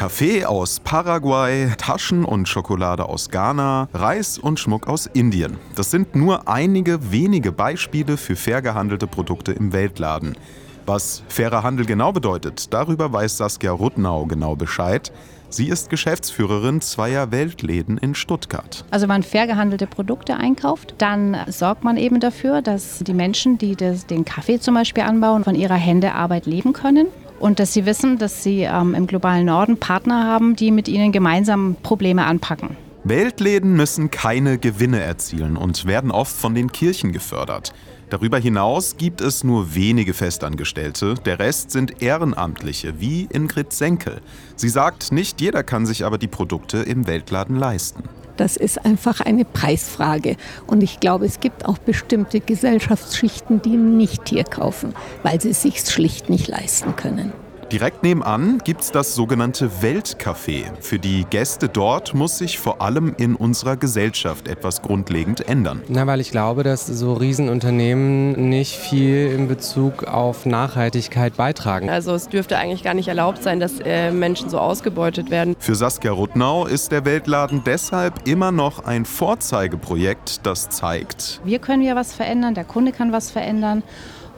Kaffee aus Paraguay, Taschen und Schokolade aus Ghana, Reis und Schmuck aus Indien. Das sind nur einige wenige Beispiele für fair gehandelte Produkte im Weltladen. Was fairer Handel genau bedeutet, darüber weiß Saskia Rudnau genau Bescheid. Sie ist Geschäftsführerin zweier Weltläden in Stuttgart. Also wenn man fair gehandelte Produkte einkauft, dann sorgt man eben dafür, dass die Menschen, die das, den Kaffee zum Beispiel anbauen, von ihrer Händearbeit leben können und dass sie wissen, dass sie ähm, im globalen Norden Partner haben, die mit ihnen gemeinsam Probleme anpacken. Weltläden müssen keine Gewinne erzielen und werden oft von den Kirchen gefördert. Darüber hinaus gibt es nur wenige Festangestellte, der Rest sind Ehrenamtliche, wie Ingrid Senkel. Sie sagt, nicht jeder kann sich aber die Produkte im Weltladen leisten. Das ist einfach eine Preisfrage. Und ich glaube, es gibt auch bestimmte Gesellschaftsschichten, die nicht hier kaufen, weil sie es sich schlicht nicht leisten können. Direkt nebenan gibt es das sogenannte Weltcafé. Für die Gäste dort muss sich vor allem in unserer Gesellschaft etwas grundlegend ändern. Na, weil ich glaube, dass so Riesenunternehmen nicht viel in Bezug auf Nachhaltigkeit beitragen. Also es dürfte eigentlich gar nicht erlaubt sein, dass äh, Menschen so ausgebeutet werden. Für Saskia Rudnau ist der Weltladen deshalb immer noch ein Vorzeigeprojekt, das zeigt, Wir können ja was verändern, der Kunde kann was verändern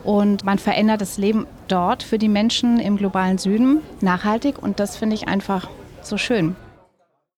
und man verändert das Leben dort für die Menschen im globalen Süden nachhaltig und das finde ich einfach so schön.